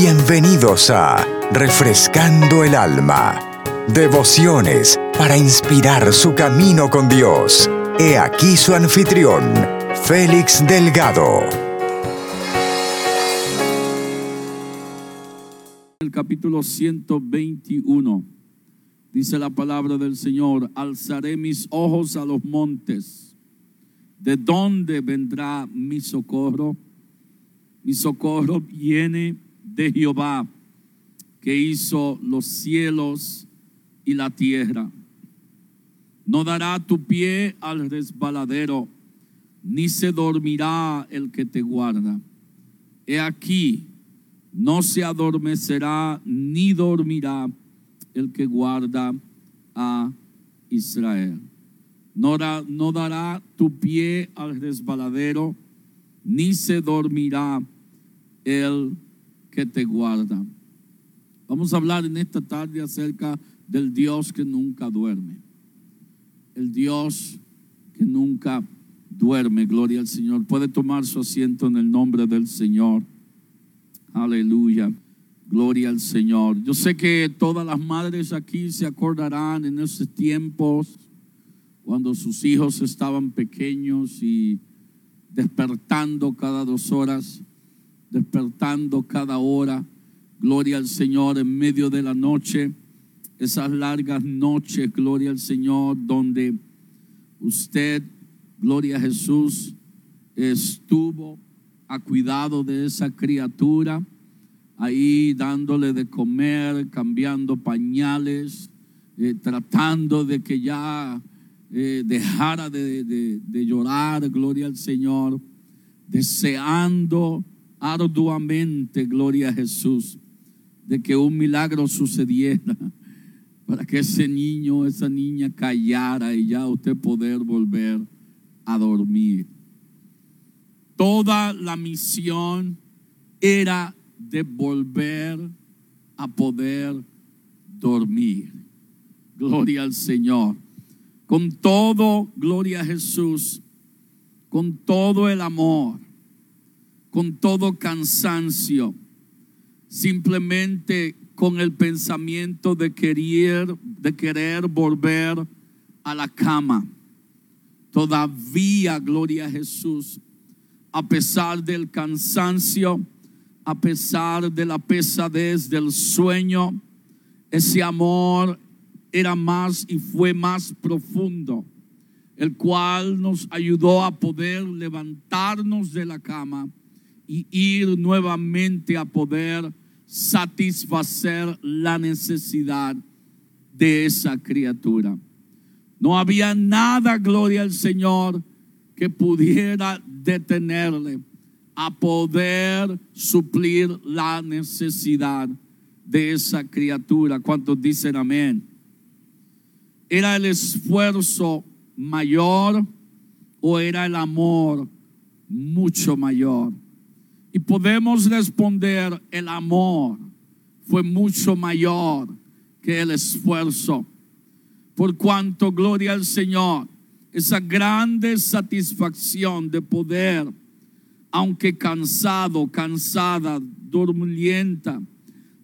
Bienvenidos a Refrescando el Alma. Devociones para inspirar su camino con Dios. He aquí su anfitrión, Félix Delgado. El capítulo 121 dice la palabra del Señor, alzaré mis ojos a los montes. ¿De dónde vendrá mi socorro? Mi socorro viene de Jehová, que hizo los cielos y la tierra. No dará tu pie al resbaladero, ni se dormirá el que te guarda. He aquí, no se adormecerá ni dormirá el que guarda a Israel. No, no dará tu pie al resbaladero, ni se dormirá el que te guarda. Vamos a hablar en esta tarde acerca del Dios que nunca duerme. El Dios que nunca duerme, gloria al Señor. Puede tomar su asiento en el nombre del Señor. Aleluya. Gloria al Señor. Yo sé que todas las madres aquí se acordarán en esos tiempos cuando sus hijos estaban pequeños y despertando cada dos horas, despertando cada hora. Gloria al Señor en medio de la noche, esas largas noches, gloria al Señor, donde usted, gloria a Jesús, estuvo a cuidado de esa criatura, ahí dándole de comer, cambiando pañales, eh, tratando de que ya eh, dejara de, de llorar, gloria al Señor, deseando arduamente, gloria a Jesús, de que un milagro sucediera para que ese niño, esa niña callara y ya usted poder volver a dormir. Toda la misión era de volver a poder dormir. Gloria al Señor. Con todo, gloria a Jesús, con todo el amor, con todo cansancio, simplemente con el pensamiento de querer, de querer volver a la cama. Todavía, gloria a Jesús, a pesar del cansancio, a pesar de la pesadez del sueño, ese amor era más y fue más profundo, el cual nos ayudó a poder levantarnos de la cama y ir nuevamente a poder satisfacer la necesidad de esa criatura. No había nada, gloria al Señor, que pudiera detenerle a poder suplir la necesidad de esa criatura. ¿Cuántos dicen amén? ¿Era el esfuerzo mayor o era el amor mucho mayor? Y podemos responder, el amor fue mucho mayor que el esfuerzo. Por cuanto, gloria al Señor, esa grande satisfacción de poder, aunque cansado, cansada, dormienta,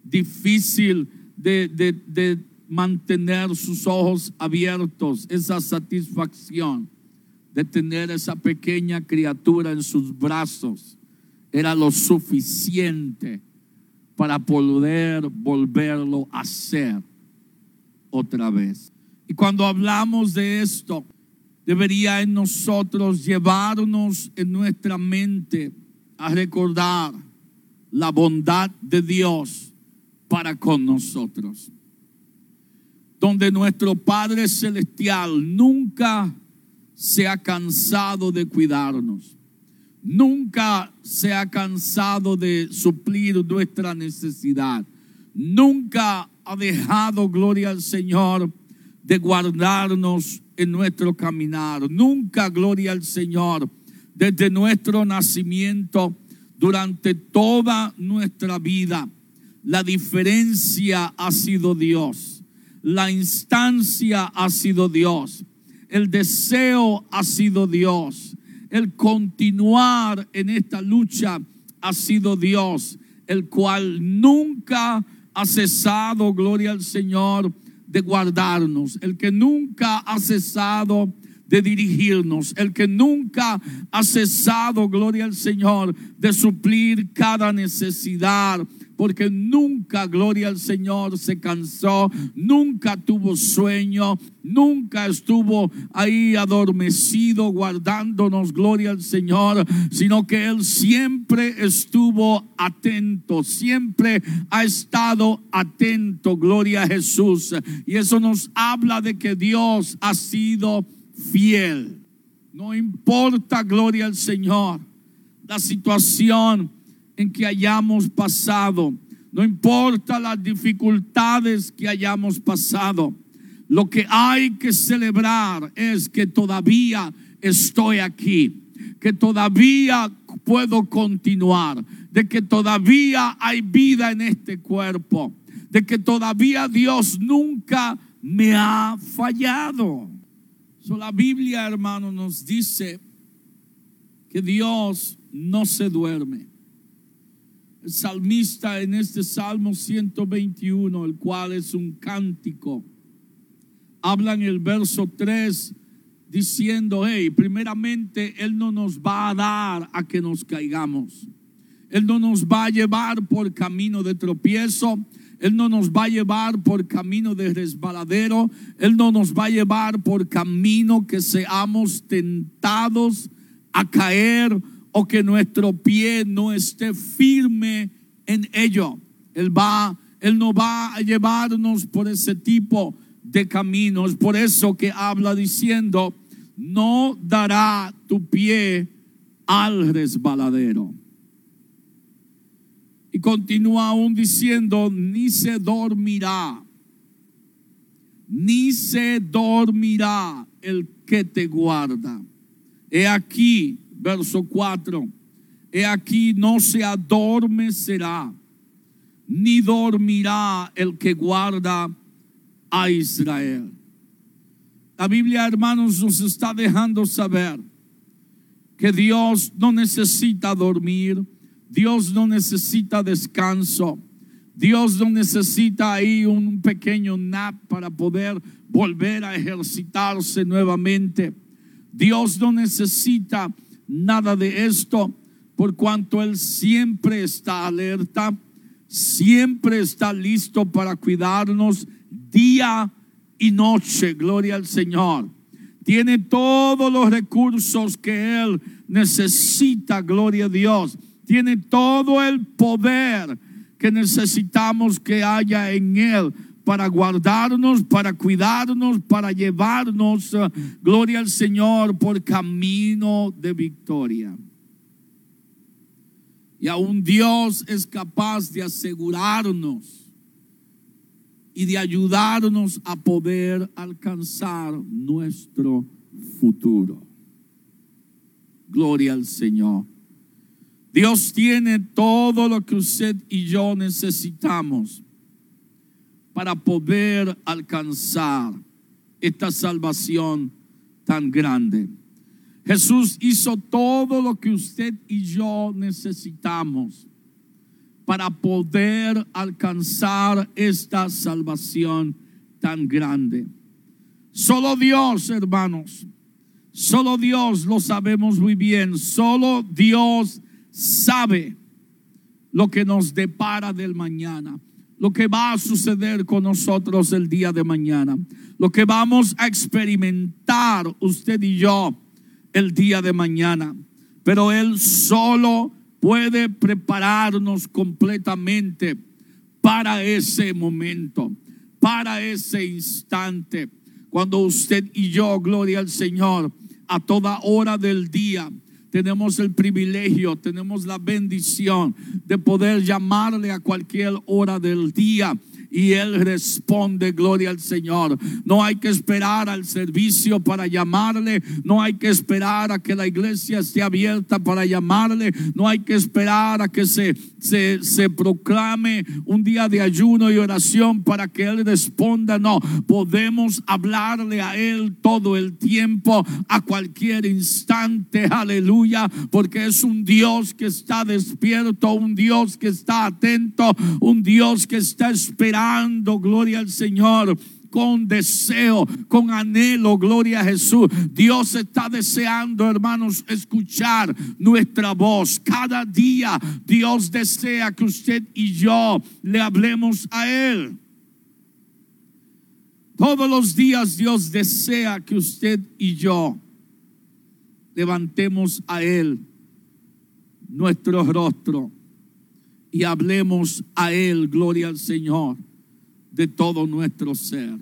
difícil de mantener sus ojos abiertos, esa satisfacción de tener esa pequeña criatura en sus brazos era lo suficiente para poder volverlo a hacer otra vez. Y cuando hablamos de esto, debería en nosotros llevarnos en nuestra mente a recordar la bondad de Dios para con nosotros. Donde nuestro Padre Celestial nunca se ha cansado de cuidarnos nunca se ha cansado de suplir nuestra necesidad. Nunca ha dejado, gloria al Señor, de guardarnos en nuestro caminar. Nunca, gloria al Señor, desde nuestro nacimiento, durante toda nuestra vida. La diferencia ha sido Dios. La instancia ha sido Dios. El deseo ha sido Dios el continuar en esta lucha ha sido Dios. el cual nunca ha cesado, gloria al Señor, de guardarnos, el que nunca ha cesado de dirigirnos, el que nunca ha cesado, gloria al Señor, de suplir cada necesidad, porque nunca, gloria al Señor, se cansó, nunca tuvo sueño, nunca estuvo ahí adormecido guardándonos, gloria al Señor, sino que Él siempre estuvo atento, siempre ha estado atento, gloria a Jesús. Y eso nos habla de que Dios ha sido fiel. No importa, gloria al Señor, la situación en que hayamos pasado, no importa las dificultades que hayamos pasado, lo que hay que celebrar es que todavía estoy aquí, que todavía puedo continuar, de que todavía hay vida en este cuerpo, de que todavía Dios nunca me ha fallado. la Biblia, hermano, nos dice que Dios no se duerme salmista en este Salmo 121, el cual es un cántico, habla en el verso 3 diciendo, hey, primeramente Él no nos va a dar a que nos caigamos. Él no nos va a llevar por camino de tropiezo. Él no nos va a llevar por camino de resbaladero. Él no nos va a llevar por camino que seamos tentados a caer o que nuestro pie no esté firme en ello. Él va, Él no va a llevarnos por ese tipo de caminos. Por eso que habla diciendo, no dará tu pie al resbaladero. Y continúa aún diciendo, ni se dormirá, ni se dormirá el que te guarda. He aquí, verso 4. He aquí no se adormecerá, ni dormirá el que guarda a Israel. La Biblia, hermanos, nos está dejando saber que Dios no necesita dormir, Dios no necesita descanso, Dios no necesita ahí un pequeño nap para poder volver a ejercitarse nuevamente. Dios no necesita nada de esto, por cuanto Él siempre está alerta, siempre está listo para cuidarnos día y noche. Gloria al Señor. Tiene todos los recursos que Él necesita, gloria a Dios. Tiene todo el poder que necesitamos que haya en Él para guardarnos, para cuidarnos, para llevarnos, eh, gloria al Señor, por camino de victoria. Y aún Dios es capaz de asegurarnos y de ayudarnos a poder alcanzar nuestro futuro. Gloria al Señor. Dios tiene todo lo que usted y yo necesitamos para poder alcanzar esta salvación tan grande. Jesús hizo todo lo que usted y yo necesitamos para poder alcanzar esta salvación tan grande. Solo Dios, hermanos, solo Dios lo sabemos muy bien, solo Dios sabe lo que nos depara del mañana lo que va a suceder con nosotros el día de mañana, lo que vamos a experimentar usted y yo el día de mañana. Pero Él solo puede prepararnos completamente para ese momento, para ese instante, cuando usted y yo, gloria al Señor, a toda hora del día, tenemos el privilegio, tenemos la bendición de poder llamarle a cualquier hora del día y Él responde, gloria al Señor. No hay que esperar al servicio para llamarle, no hay que esperar a que la iglesia esté abierta para llamarle, no hay que esperar a que se, se, se proclame un día de ayuno y oración para que Él responda. No, podemos hablarle a Él todo el tiempo, a cualquier instante, aleluya, porque es un Dios que está despierto, un Dios que está atento, un Dios que está esperando, gloria al Señor con deseo, con anhelo, gloria a Jesús. Dios está deseando, hermanos, escuchar nuestra voz. Cada día Dios desea que usted y yo le hablemos a Él. Todos los días Dios desea que usted y yo levantemos a Él nuestro rostro y hablemos a Él, gloria al Señor, de todo nuestro ser.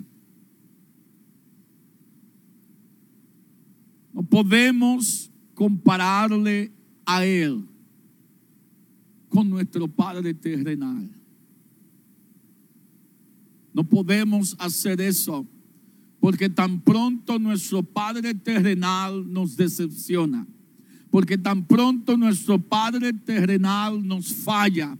No podemos compararle a Él con nuestro Padre terrenal. No podemos hacer eso porque tan pronto nuestro Padre terrenal nos decepciona, porque tan pronto nuestro Padre terrenal nos falla,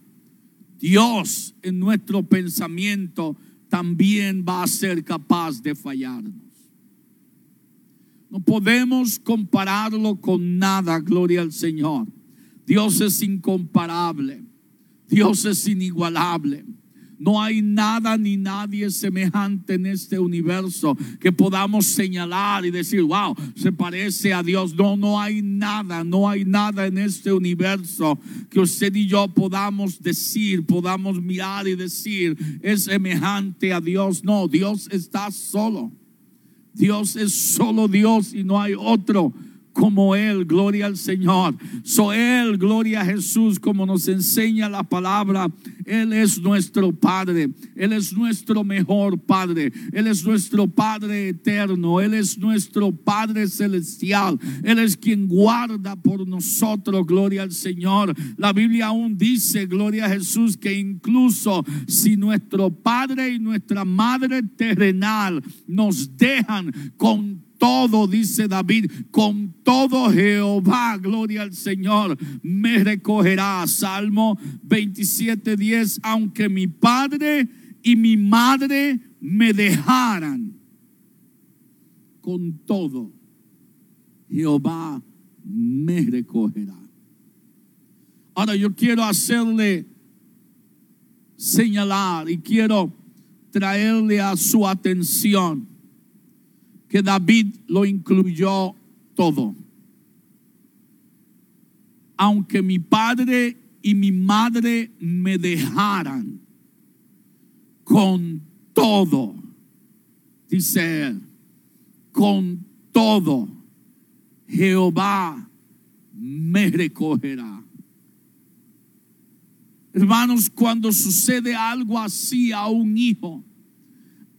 Dios en nuestro pensamiento también va a ser capaz de fallarnos. No podemos compararlo con nada, gloria al Señor. Dios es incomparable, Dios es inigualable. No hay nada ni nadie semejante en este universo que podamos señalar y decir, wow, se parece a Dios. No, no hay nada, no hay nada en este universo que usted y yo podamos decir, podamos mirar y decir, es semejante a Dios. No, Dios está solo. Dios es solo Dios y no hay otro como Él, gloria al Señor. So Él, gloria a Jesús, como nos enseña la palabra. Él es nuestro Padre, Él es nuestro mejor Padre, Él es nuestro Padre eterno, Él es nuestro Padre celestial, Él es quien guarda por nosotros, gloria al Señor. La Biblia aún dice, gloria a Jesús, que incluso si nuestro Padre y nuestra Madre terrenal nos dejan con todo, dice David, con todo Jehová, gloria al Señor, me recogerá. Salmo 27, 10, aunque mi padre y mi madre me dejaran, con todo Jehová me recogerá. Ahora yo quiero hacerle señalar y quiero traerle a su atención que David lo incluyó todo. Aunque mi padre y mi madre me dejaran con todo, dice él, con todo, Jehová me recogerá. Hermanos, cuando sucede algo así a un hijo,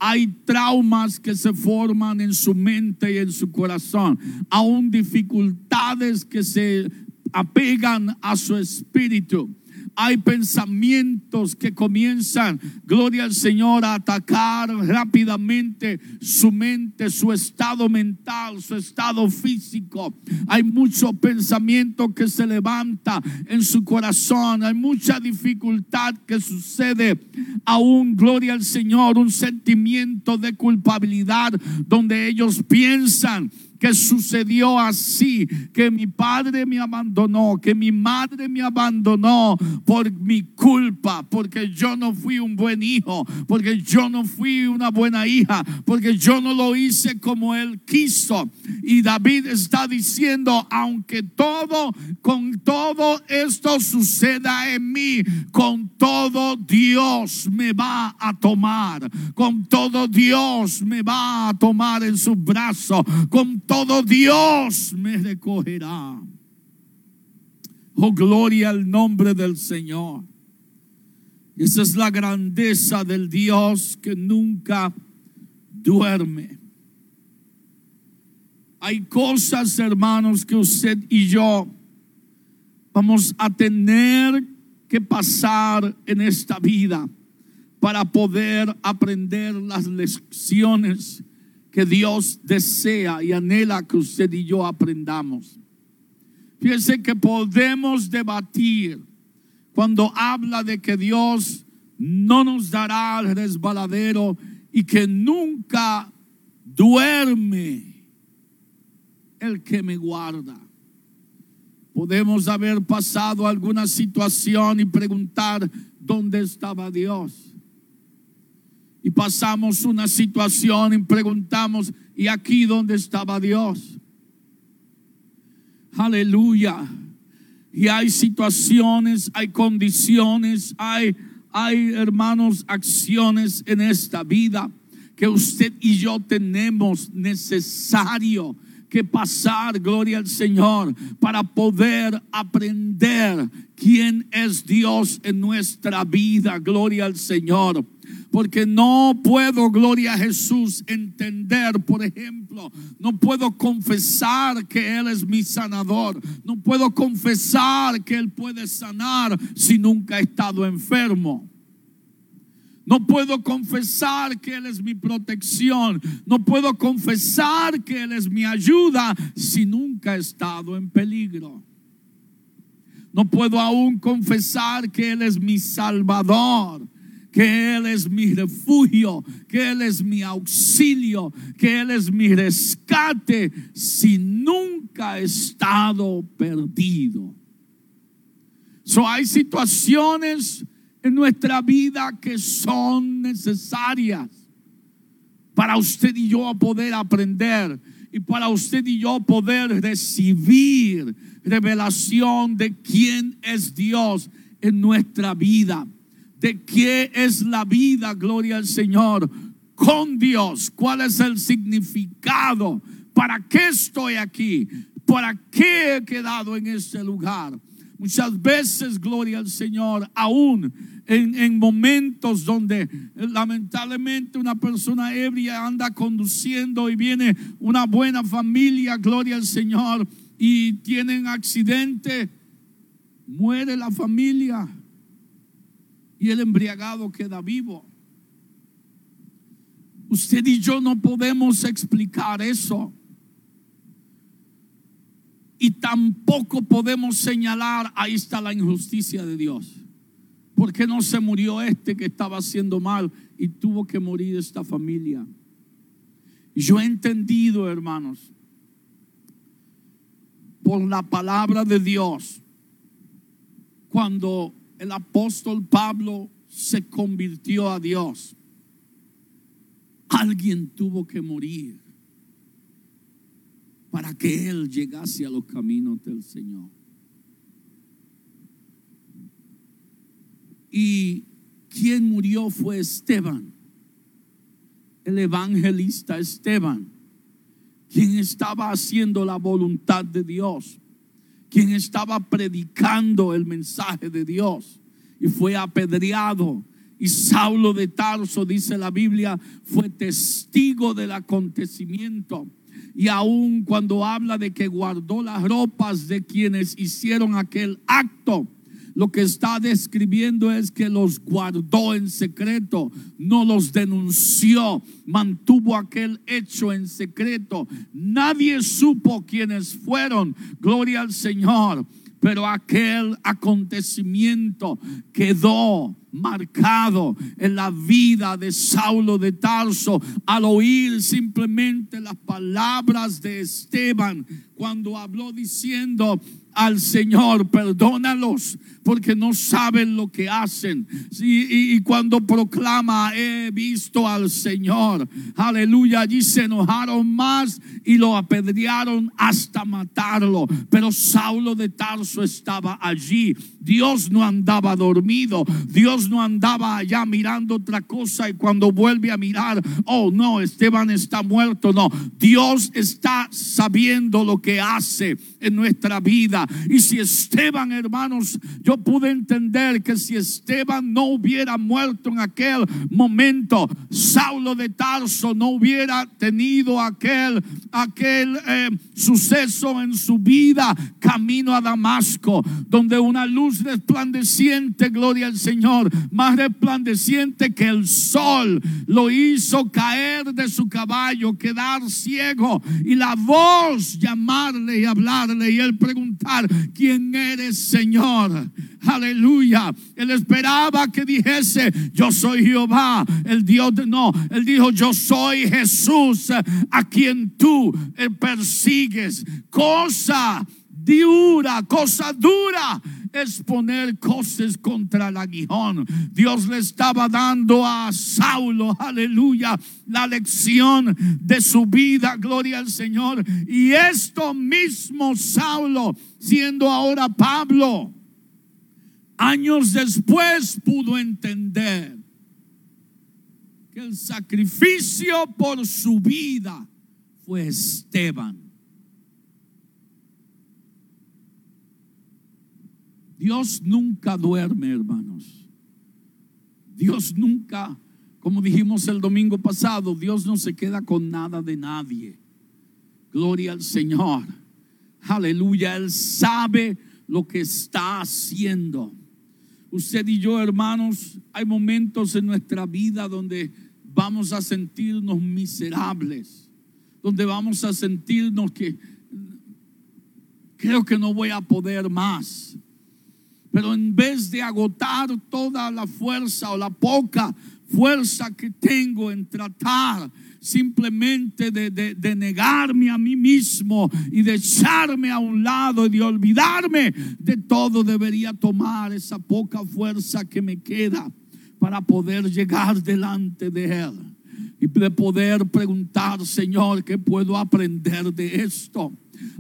hay traumas que se forman en su mente y en su corazón, aún dificultades que se apegan a su espíritu hay pensamientos que comienzan, gloria al Señor, a atacar rápidamente su mente, su estado mental, su estado físico. Hay mucho pensamiento que se levanta en su corazón. Hay mucha dificultad que sucede. Aún, gloria al Señor, un sentimiento de culpabilidad donde ellos piensan que sucedió así, que mi padre me abandonó, que mi madre me abandonó por mi culpa, porque yo no fui un buen hijo, porque yo no fui una buena hija, porque yo no lo hice como él quiso. Y David está diciendo, aunque todo, con todo esto suceda en mí, con todo Dios me va a tomar, con todo Dios me va a tomar en su brazo, con todo Dios me recogerá. Oh, gloria al nombre del Señor. Esa es la grandeza del Dios que nunca duerme. Hay cosas, hermanos, que usted y yo vamos a tener que pasar en esta vida para poder aprender las lecciones que Dios desea y anhela que usted y yo aprendamos. Fíjense que podemos debatir cuando habla de que Dios no nos dará el resbaladero y que nunca duerme el que me guarda. Podemos haber pasado alguna situación y preguntar dónde estaba Dios. Y pasamos una situación y preguntamos, ¿y aquí dónde estaba Dios? Aleluya. Y hay situaciones, hay condiciones, hay, hay hermanos, acciones en esta vida que usted y yo tenemos necesario que pasar, gloria al Señor, para poder aprender quién es Dios en nuestra vida, gloria al Señor. Porque no puedo, gloria a Jesús, entender, por ejemplo, no puedo confesar que Él es mi sanador. No puedo confesar que Él puede sanar si nunca he estado enfermo. No puedo confesar que Él es mi protección. No puedo confesar que Él es mi ayuda si nunca he estado en peligro. No puedo aún confesar que Él es mi salvador que Él es mi refugio, que Él es mi auxilio, que Él es mi rescate, si nunca he estado perdido. So hay situaciones en nuestra vida que son necesarias para usted y yo poder aprender y para usted y yo poder recibir revelación de quién es Dios en nuestra vida de qué es la vida, gloria al Señor, con Dios. ¿Cuál es el significado? ¿Para qué estoy aquí? ¿Para qué he quedado en este lugar? Muchas veces, gloria al Señor, aún en, en, momentos donde lamentablemente una persona ebria anda conduciendo y viene una buena familia, gloria al Señor, y tienen accidente, muere la familia y el embriagado queda vivo. Usted y yo no podemos explicar eso. Y tampoco podemos señalar, ahí está la injusticia de Dios. ¿Por qué no se murió este que estaba haciendo mal y tuvo que morir esta familia? Yo he entendido, hermanos, por la palabra de Dios, cuando el apóstol Pablo se convirtió a Dios, alguien tuvo que morir para que él llegase a los caminos del Señor. Y quien murió fue Esteban, el evangelista Esteban, quien estaba haciendo la voluntad de Dios quien estaba predicando el mensaje de Dios y fue apedreado. Y Saulo de Tarso, dice la Biblia, fue testigo del acontecimiento. Y aun cuando habla de que guardó las ropas de quienes hicieron aquel acto, lo que está describiendo es que los guardó en secreto, no los denunció, mantuvo aquel hecho en secreto. Nadie supo quiénes fueron. Gloria al Señor. Pero aquel acontecimiento quedó marcado en la vida de Saulo de Tarso al oír simplemente las palabras de Esteban cuando habló diciendo, al Señor, perdónalos porque no saben lo que hacen. y, cuando proclama, he visto al Señor, aleluya, allí se enojaron más y lo apedrearon hasta matarlo. Pero Saulo de Tarso estaba allí. Dios no andaba dormido, Dios no andaba allá mirando otra cosa y cuando vuelve a mirar, oh no, Esteban está muerto, no, Dios está sabiendo lo que hace en nuestra vida Y si Esteban, hermanos, yo pude entender que si Esteban no hubiera muerto en aquel momento, Saulo de Tarso no hubiera tenido aquel, aquel eh, suceso en su vida, camino a Damasco, donde una luz resplandeciente, gloria al Señor, más resplandeciente que el sol, lo hizo caer de su caballo, quedar ciego y la voz llamarle y hablarle y él preguntar, ¿quién eres Señor? Aleluya. Él esperaba que dijese, yo soy Jehová, el Dios de... No, él dijo, yo soy Jesús a quien tú eh, persigues. Cosa dura, cosa dura es poner cosas contra el aguijón. Dios le estaba dando a Saulo, aleluya, la lección de su vida, gloria al Señor. Y esto mismo Saulo, siendo ahora Pablo, años después pudo entender que el sacrificio por su vida fue Esteban. Dios nunca duerme, hermanos. Dios nunca, como dijimos el domingo pasado, Dios no se queda con nada de nadie. Gloria al Señor. Aleluya. Él sabe lo que está haciendo. Usted y yo, hermanos, hay momentos en nuestra vida donde vamos a sentirnos miserables, donde vamos a sentirnos que creo que no voy a poder más. Pero en vez de agotar toda la fuerza o la poca fuerza que tengo en tratar simplemente de, negarme a mí mismo y de echarme a un lado y de olvidarme de todo, debería tomar esa poca fuerza que me queda para poder llegar delante de Él y de poder preguntar, Señor, ¿qué puedo aprender de esto?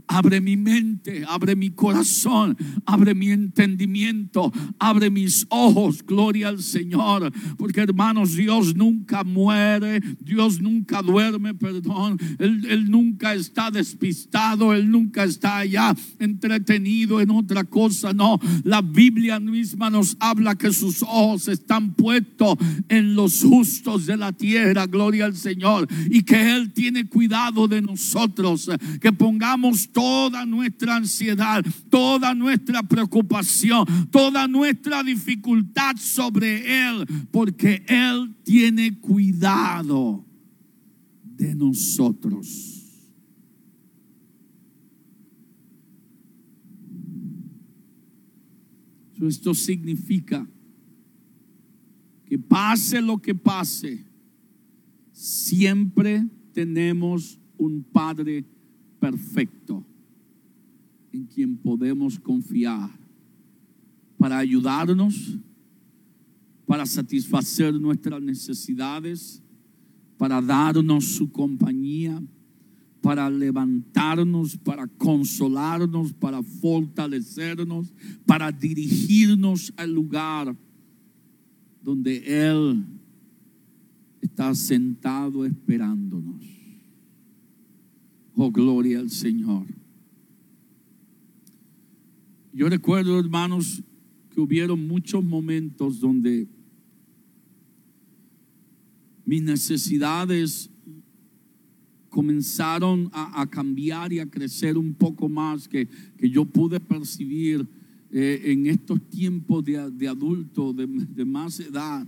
Abre mi mente, abre mi corazón, abre mi entendimiento, abre mis ojos, gloria al Señor. Porque hermanos, Dios nunca muere, Dios nunca duerme, perdón. Él, nunca está despistado, Él nunca está allá entretenido en otra cosa. No, la Biblia misma nos habla que sus ojos están puestos en los justos de la tierra, gloria al Señor. Y que Él tiene cuidado de nosotros, que pongamos toda nuestra ansiedad, toda nuestra preocupación, toda nuestra dificultad sobre Él, porque Él tiene cuidado de nosotros. Esto significa que pase lo que pase, siempre tenemos un Padre perfecto en quien podemos confiar para ayudarnos, para satisfacer nuestras necesidades, para darnos su compañía, para levantarnos, para consolarnos, para fortalecernos, para dirigirnos al lugar donde Él está sentado esperándonos. Oh, gloria al Señor. Yo recuerdo, hermanos, que hubieron muchos momentos donde mis necesidades comenzaron a, cambiar y a crecer un poco más, que, yo pude percibir eh, en estos tiempos de, de adulto, de, de más edad.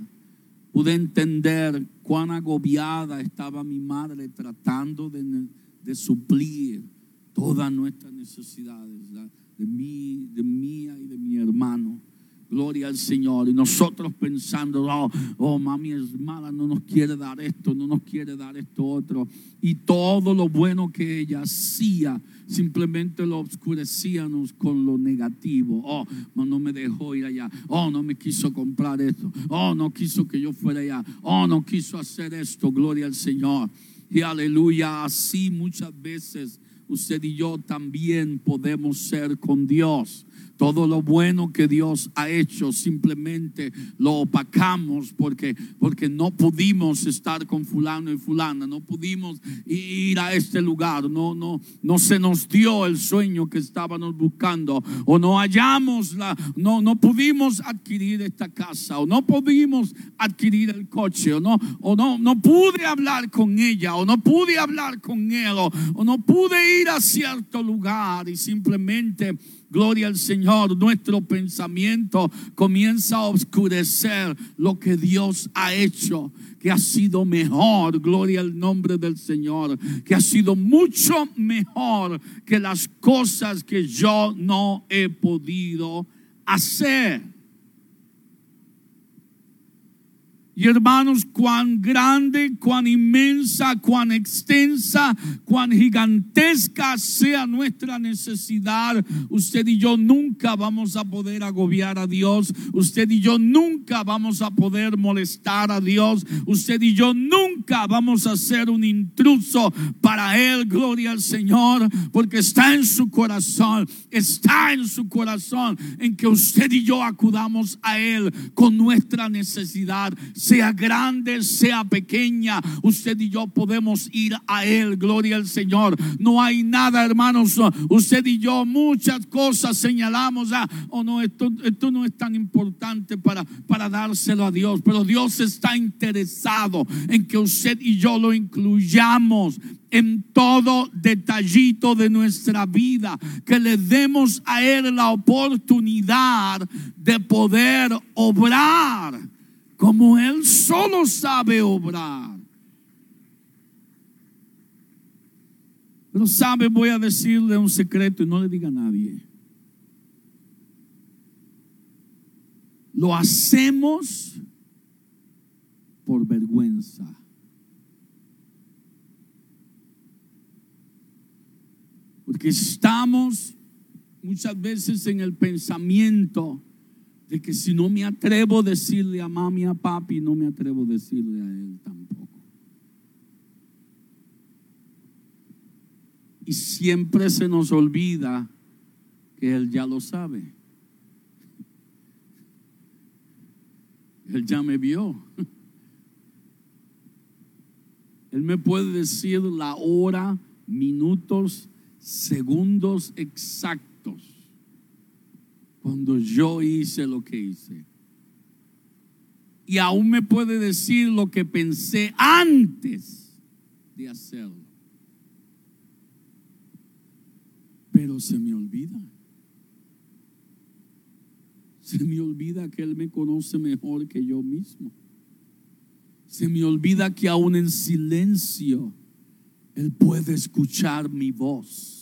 Pude entender cuán agobiada estaba mi madre tratando de de suplir todas nuestras necesidades, de mí, de mía y de mi hermano. Gloria al Señor. Y nosotros pensando, oh, oh, mami es mala, no nos quiere dar esto, no nos quiere dar esto otro. Y todo lo bueno que ella hacía, simplemente lo oscurecíamos con lo negativo. Oh, no me dejó ir allá. Oh, no me quiso comprar esto. Oh, no quiso que yo fuera allá. Oh, no quiso hacer esto. Gloria al Señor. Y aleluya, así muchas veces usted y yo también podemos ser con Dios. Todo lo bueno que Dios ha hecho simplemente lo opacamos porque, porque no pudimos estar con fulano y fulana, no pudimos ir a este lugar, no, no, no se nos dio el sueño que estábamos buscando o no hallamos la, no, no pudimos adquirir esta casa o no pudimos adquirir el coche o no, o no, no pude hablar con ella o no pude hablar con él o, o no pude ir a cierto lugar y simplemente Gloria al Señor, nuestro pensamiento comienza a oscurecer lo que Dios ha hecho, que ha sido mejor, gloria al nombre del Señor, que ha sido mucho mejor que las cosas que yo no he podido hacer. Y hermanos, cuán grande, cuán inmensa, cuán extensa, cuán gigantesca sea nuestra necesidad, usted y yo nunca vamos a poder agobiar a Dios. Usted y yo nunca vamos a poder molestar a Dios. Usted y yo nunca vamos a ser un intruso para Él. Gloria al Señor, porque está en su corazón, está en su corazón en que usted y yo acudamos a Él con nuestra necesidad sea grande, sea pequeña, usted y yo podemos ir a Él, gloria al Señor. No hay nada, hermanos, usted y yo muchas cosas señalamos, ah, oh no, esto, esto no es tan importante para, para dárselo a Dios, pero Dios está interesado en que usted y yo lo incluyamos en todo detallito de nuestra vida, que le demos a Él la oportunidad de poder obrar como Él solo sabe obrar. Pero sabe, voy a decirle un secreto y no le diga a nadie. Lo hacemos por vergüenza. Porque estamos muchas veces en el pensamiento de que si no me atrevo a decirle a mami, a papi, no me atrevo a decirle a él tampoco. Y siempre se nos olvida que él ya lo sabe. Él ya me vio. Él me puede decir la hora, minutos, segundos exactos cuando yo hice lo que hice. Y aún me puede decir lo que pensé antes de hacerlo. Pero se me olvida. Se me olvida que Él me conoce mejor que yo mismo. Se me olvida que aún en silencio Él puede escuchar mi voz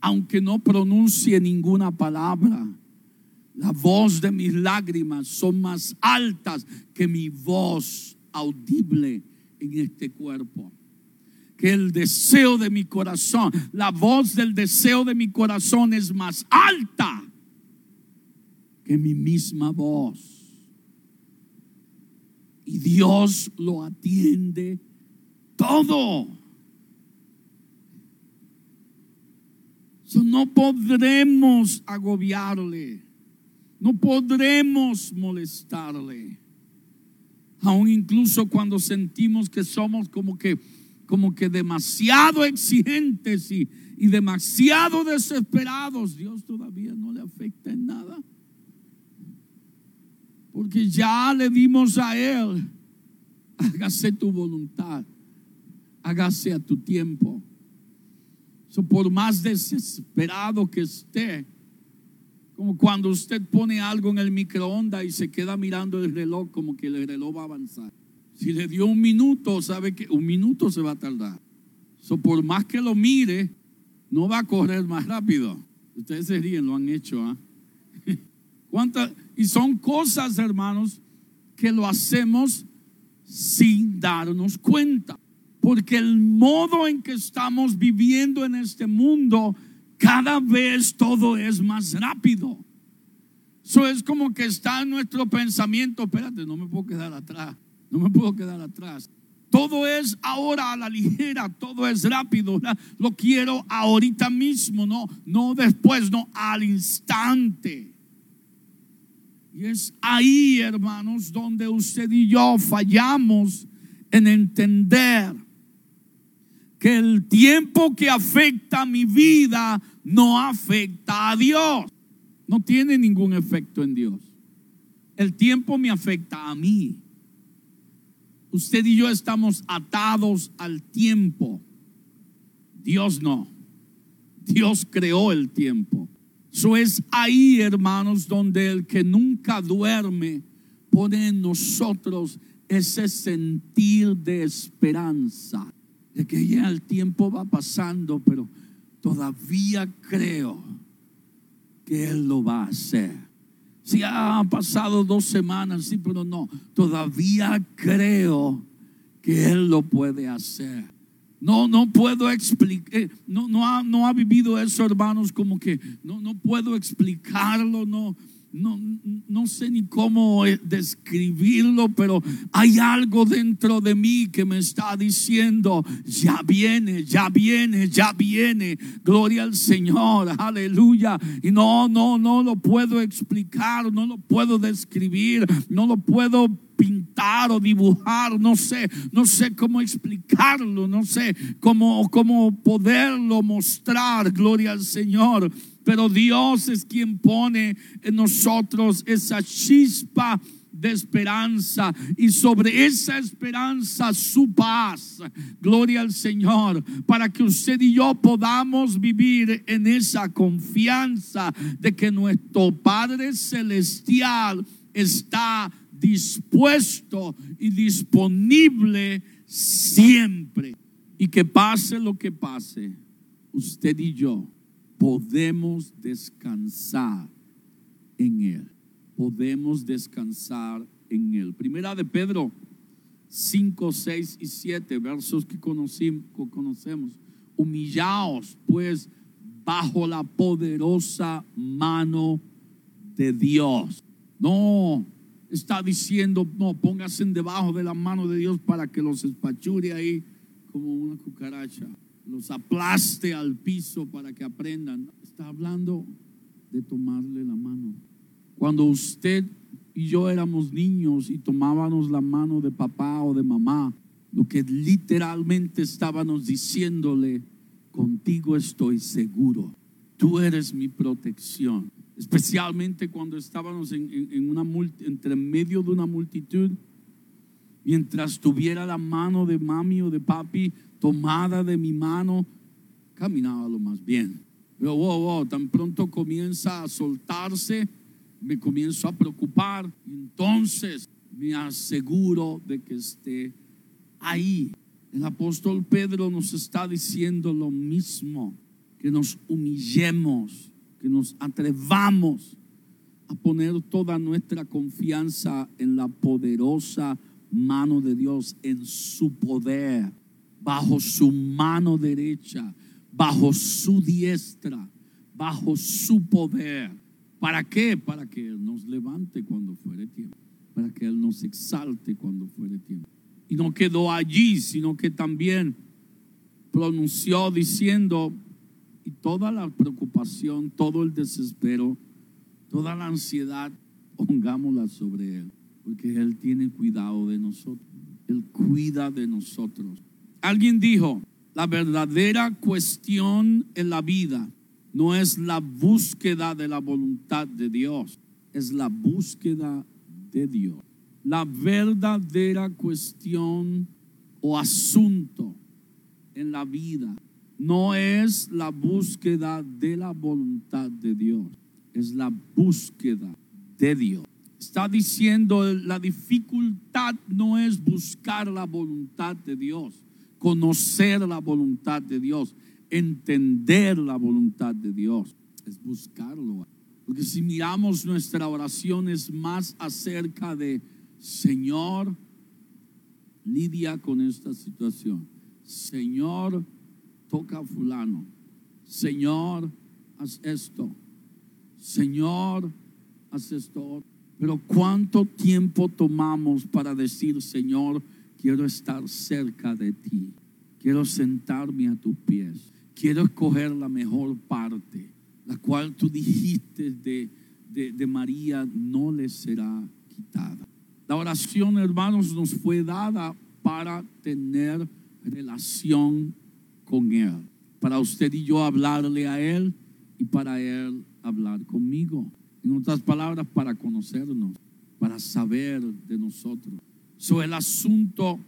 aunque no pronuncie ninguna palabra. La voz de mis lágrimas son más altas que mi voz audible en este cuerpo. Que el deseo de mi corazón, la voz del deseo de mi corazón es más alta que mi misma voz. Y Dios lo atiende todo. No podremos agobiarle, no podremos molestarle. Aún incluso cuando sentimos que somos como que, como que demasiado exigentes y, y demasiado desesperados, Dios todavía no le afecta en nada. Porque ya le dimos a Él, hágase tu voluntad, hágase a tu tiempo por más desesperado que esté, como cuando usted pone algo en el microondas y se queda mirando el reloj como que el reloj va a avanzar. Si le dio un minuto, sabe que un minuto se va a tardar. Por más que lo mire, no va a correr más rápido. Ustedes se ríen, lo han hecho. ¿ah? Y son cosas, hermanos, que lo hacemos sin darnos cuenta. Porque el modo en que estamos viviendo en este mundo, cada vez todo es más rápido. Eso es como que está en nuestro pensamiento, espérate, no me puedo quedar atrás, no me puedo quedar atrás. Todo es ahora a la ligera, todo es rápido. Lo quiero ahorita mismo, no, no después, no al instante. Y es ahí, hermanos, donde usted y yo fallamos en entender que el tiempo que afecta mi vida no afecta a Dios. No tiene ningún efecto en Dios. El tiempo me afecta a mí. Usted y yo estamos atados al tiempo. Dios no. Dios creó el tiempo. Eso es ahí, hermanos, donde el que nunca duerme pone en nosotros ese sentir de esperanza, de que ya el tiempo va pasando, pero todavía creo que Él lo va a hacer. Si han pasado dos semanas, sí, pero no, todavía creo que Él lo puede hacer. No, no puedo explicar, no, no, ha, no ha vivido eso, hermanos, como que no, no puedo explicarlo, no, no, no sé ni cómo eh, describirlo, pero hay algo dentro de mí que me está diciendo, ya viene, ya viene, ya viene, gloria al Señor, aleluya. Y no, no, no lo puedo explicar, no lo puedo describir, no lo puedo pintar o dibujar, no sé, no sé cómo explicarlo, no sé cómo, cómo poderlo mostrar, gloria al Señor. Pero Dios es quien pone en nosotros esa chispa de esperanza y sobre esa esperanza su paz. Gloria al Señor, para que usted y yo podamos vivir en esa confianza de que nuestro Padre Celestial está dispuesto y disponible siempre. Y que pase lo que pase, usted y yo podemos descansar en Él. Podemos descansar en Él. Primera de Pedro 5, 6 y 7, versos que conocemos. Humillaos pues bajo la poderosa mano de Dios. No está diciendo, no, póngase debajo de la mano de Dios para que los espachure ahí como una cucaracha los aplaste al piso para que aprendan. Está hablando de tomarle la mano. Cuando usted y yo éramos niños y tomábamos la mano de papá o de mamá, lo que literalmente estábamos diciéndole, contigo estoy seguro, tú eres mi protección. Especialmente cuando estábamos en, una entre medio de una multitud, mientras tuviera la mano de mami o de papi tomada de mi mano, caminaba lo más bien. Pero wow, wow, tan pronto comienza a soltarse, me comienzo a preocupar. Entonces me aseguro de que esté ahí. El apóstol Pedro nos está diciendo lo mismo, que nos humillemos, que nos atrevamos a poner toda nuestra confianza en la poderosa mano de Dios, en su poder bajo su mano derecha, bajo su diestra, bajo su poder. ¿Para qué? Para que Él nos levante cuando fuere tiempo, para que Él nos exalte cuando fuere tiempo. Y no quedó allí, sino que también pronunció diciendo, y toda la preocupación, todo el desespero, toda la ansiedad, pongámosla sobre Él, porque Él tiene cuidado de nosotros, Él cuida de nosotros. Alguien dijo, la verdadera cuestión en la vida no es la búsqueda de la voluntad de Dios, es la búsqueda de Dios. La verdadera cuestión o asunto en la vida no es la búsqueda de la voluntad de Dios, es la búsqueda de Dios. Está diciendo la dificultad no es buscar la voluntad de Dios conocer la voluntad de Dios, entender la voluntad de Dios, es buscarlo. Porque si miramos nuestra oración es más acerca de, Señor, lidia con esta situación. Señor, toca a fulano. Señor, haz esto. Señor, haz esto. Pero ¿cuánto tiempo tomamos para decir, Señor, quiero estar cerca de ti. Quiero sentarme a tus pies. Quiero escoger la mejor parte, la cual tú dijiste de, de, María no le será quitada. La oración, hermanos, nos fue dada para tener relación con Él. Para usted y yo hablarle a Él y para Él hablar conmigo. En otras palabras, para conocernos, para saber de nosotros. So, el asunto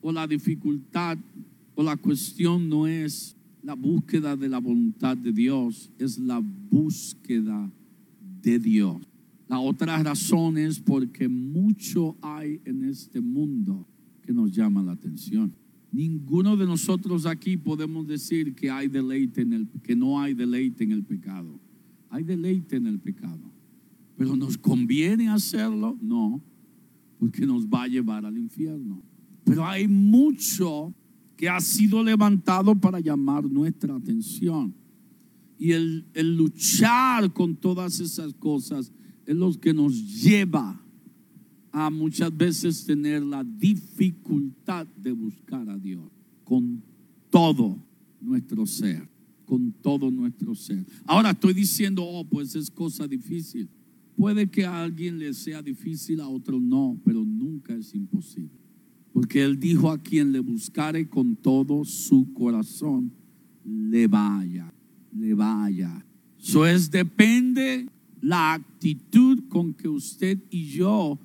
o la dificultad o la cuestión no es la búsqueda de la voluntad de Dios, es la búsqueda de Dios. La otra razón es porque mucho hay en este mundo que nos llama la atención. Ninguno de nosotros aquí podemos decir que hay deleite en el que no hay deleite en el pecado. Hay deleite en el pecado. Pero nos conviene hacerlo? No, porque nos va a llevar al infierno. Pero hay mucho que ha sido levantado para llamar nuestra atención. Y el, el luchar con todas esas cosas es lo que nos lleva a muchas veces tener la dificultad de buscar a Dios con todo nuestro ser, con todo nuestro ser. Ahora estoy diciendo, oh, pues es cosa difícil. Puede que a alguien le sea difícil, a otro no, pero nunca es imposible. Porque Él dijo a quien le buscare con todo su corazón, le vaya, le vaya. Eso es, depende la actitud con que usted y yo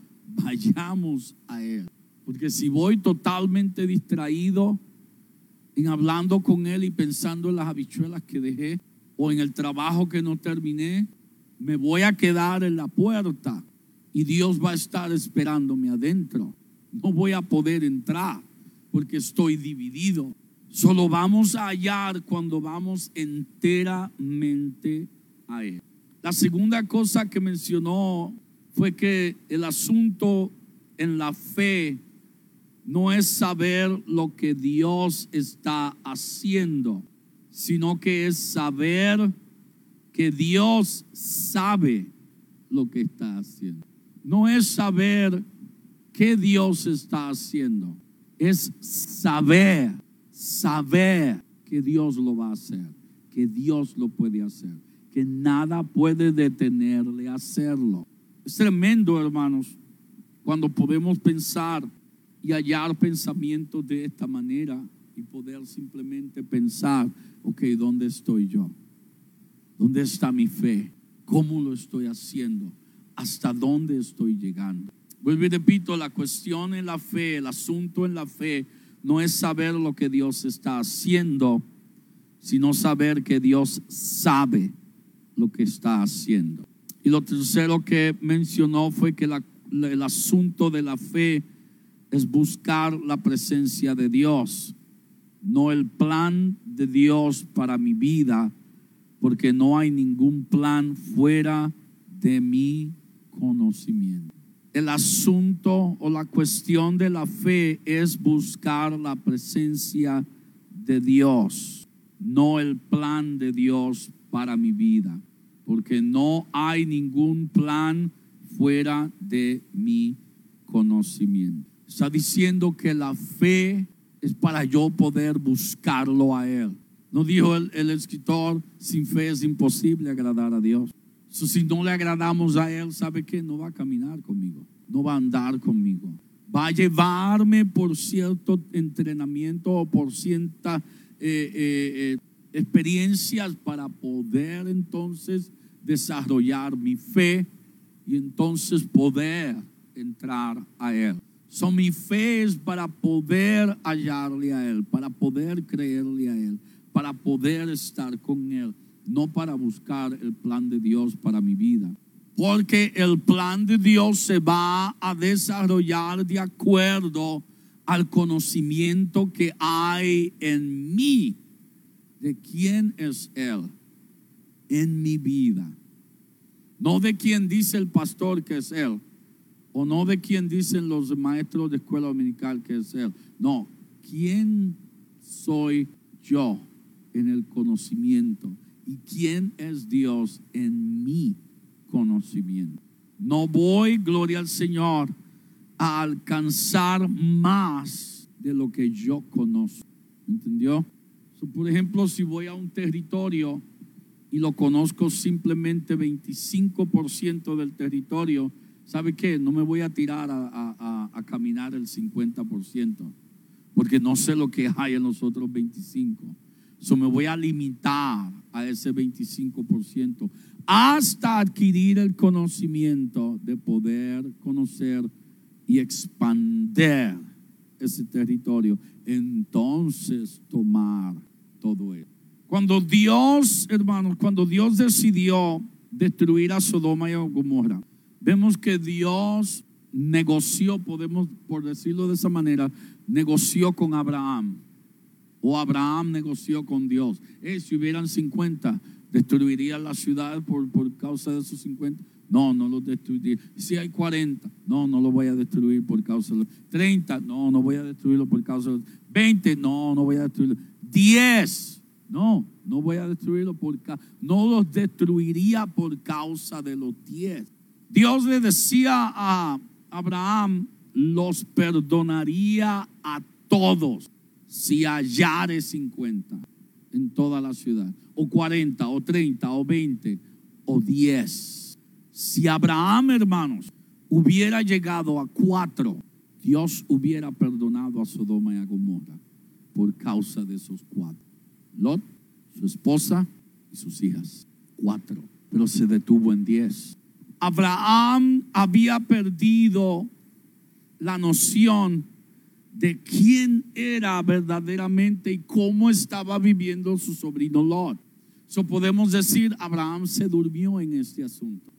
vayamos a Él. Porque si voy totalmente distraído en hablando con Él y pensando en las habichuelas que dejé o en el trabajo que no terminé, me voy a quedar en la puerta y Dios va a estar esperándome adentro. No voy a poder entrar porque estoy dividido. Solo vamos a hallar cuando vamos enteramente a Él. La segunda cosa que mencionó fue que el asunto en la fe no es saber lo que Dios está haciendo, sino que es saber que Dios sabe lo que está haciendo. No es saber qué Dios está haciendo, es saber, saber que Dios lo va a hacer, que Dios lo puede hacer, que nada puede detenerle a hacerlo. Es tremendo, hermanos, cuando podemos pensar y hallar pensamientos de esta manera y poder simplemente pensar, ok, ¿dónde estoy yo? ¿Dónde está mi fe? ¿Cómo lo estoy haciendo? ¿Hasta dónde estoy llegando? Vuelvo repito, la cuestión en la fe, el asunto en la fe, no es saber lo que Dios está haciendo, sino saber que Dios sabe lo que está haciendo. Y lo tercero que mencionó fue que el asunto de la fe es buscar la presencia de Dios, no el plan de Dios para mi vida, porque no hay ningún plan fuera de mi conocimiento. El asunto o la cuestión de la fe es buscar la presencia de Dios, no el plan de Dios para mi vida porque no hay ningún plan fuera de mi conocimiento. Está diciendo que la fe es para yo poder buscarlo a Él. No dijo el, escritor, sin fe es imposible agradar a Dios. si no le agradamos a Él, ¿sabe qué? No va a caminar conmigo, no va a andar conmigo. Va a llevarme por cierto entrenamiento o por cierta eh, eh, eh, experiencias para poder entonces desarrollar mi fe y entonces poder entrar a Él. So, mi fe es para poder hallarle a Él, para poder creerle a Él, para poder estar con Él, no para buscar el plan de Dios para mi vida. Porque el plan de Dios se va a desarrollar de acuerdo al conocimiento que hay en mí de quién es Él en mi vida. No de quien dice el pastor que es Él, o no de quien dicen los maestros de escuela dominical que es Él. No, ¿quién soy yo en el conocimiento? ¿Y quién es Dios en mi conocimiento? No voy, gloria al Señor, a alcanzar más de lo que yo conozco. ¿Entendió? por ejemplo, si voy a un territorio y lo conozco simplemente 25% del territorio, ¿sabe qué? No me voy a tirar a, a caminar el 50%, porque no sé lo que hay en los otros 25%. So me voy a limitar a ese 25% hasta adquirir el conocimiento de poder conocer y expander ese territorio. Entonces tomar todo eso. Cuando Dios, hermanos, cuando Dios decidió destruir a Sodoma y a Gomorra, vemos que Dios negoció, podemos por decirlo de esa manera, negoció con Abraham o Abraham negoció con Dios. Eh, si hubieran 50, ¿destruiría la ciudad por, por causa de esos 50? No, no los destruiría. Si hay 40, no, no los voy a destruir por causa de los 30, no, no voy a destruirlo por causa de los 20, no, no voy a destruirlo. 10, no, no voy a destruirlo por no los destruiría por causa de los 10. Dios le decía a Abraham, los perdonaría a todos si hallare 50 en toda la ciudad, o 40, o 30, o 20, o 10. Si Abraham, hermanos, hubiera llegado a 4, Dios hubiera perdonado a Sodoma y a Gomorra por causa de esos cuatro. Lot, su esposa y sus hijas. Cuatro. Pero se detuvo en 10. Abraham había perdido la noción de quién era verdaderamente y cómo estaba viviendo su sobrino Lot. So podemos decir, Abraham se durmió en este asunto,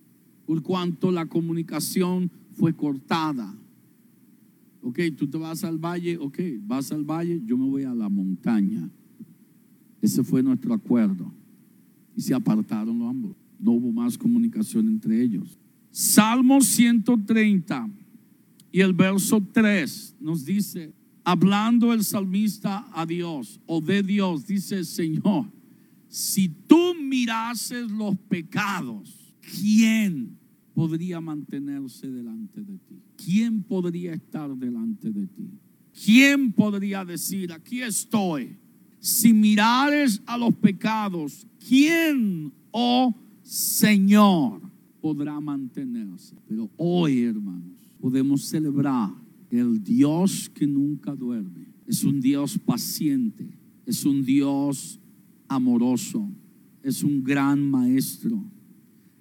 por cuanto la comunicación fue cortada. Ok, tú te vas al valle, ok, vas al valle, yo me voy a la montaña. Ese fue nuestro acuerdo. Y se apartaron los ambos. No hubo más comunicación entre ellos. Salmo 130 y el verso 3 nos dice, hablando el salmista a Dios o de Dios, dice, Señor, si tú mirases los pecados, ¿quién podría mantenerse delante de ti? ¿Quién podría estar delante de ti? ¿Quién podría decir, aquí estoy? Si mirares a los pecados, ¿quién, oh Señor, podrá mantenerse? Pero hoy, hermanos, podemos celebrar el Dios que nunca duerme. Es un Dios paciente, es un Dios amoroso, es un gran maestro,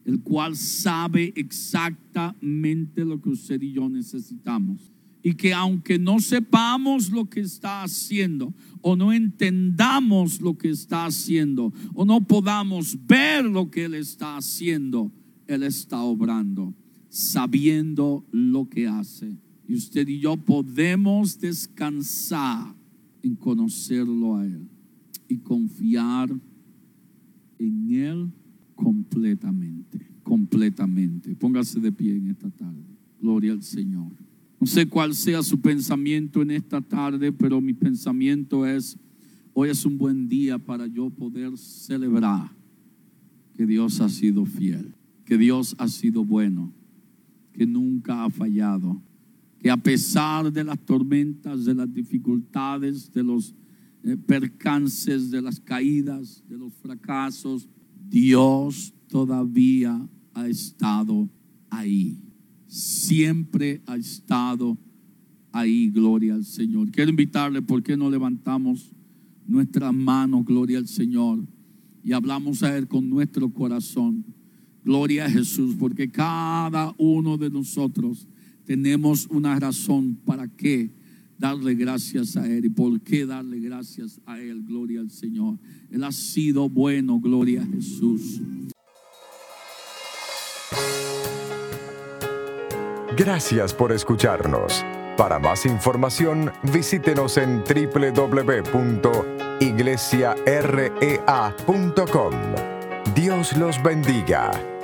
el cual sabe exactamente lo que usted y yo necesitamos. Y que aunque no sepamos lo que está haciendo, o no entendamos lo que está haciendo, o no podamos ver lo que Él está haciendo, Él está obrando sabiendo lo que hace. Y usted y yo podemos descansar en conocerlo a Él y confiar en Él completamente, completamente. Póngase de pie en esta tarde. Gloria al Señor. No sé cuál sea su pensamiento en esta tarde, pero mi pensamiento es, hoy es un buen día para yo poder celebrar que Dios ha sido fiel, que Dios ha sido bueno que nunca ha fallado, que a pesar de las tormentas, de las dificultades, de los eh, percances, de las caídas, de los fracasos, Dios todavía ha estado ahí. Siempre ha estado ahí, gloria al Señor. Quiero invitarle, ¿por qué no levantamos nuestras manos, gloria al Señor, y hablamos a Él con nuestro corazón? Gloria a Jesús, porque cada uno de nosotros tenemos una razón para qué darle gracias a Él y por qué darle gracias a Él. Gloria al Señor. Él ha sido bueno, gloria a Jesús. Gracias por escucharnos. Para más información, visítenos en www.iglesiarea.com. Dios los bendiga.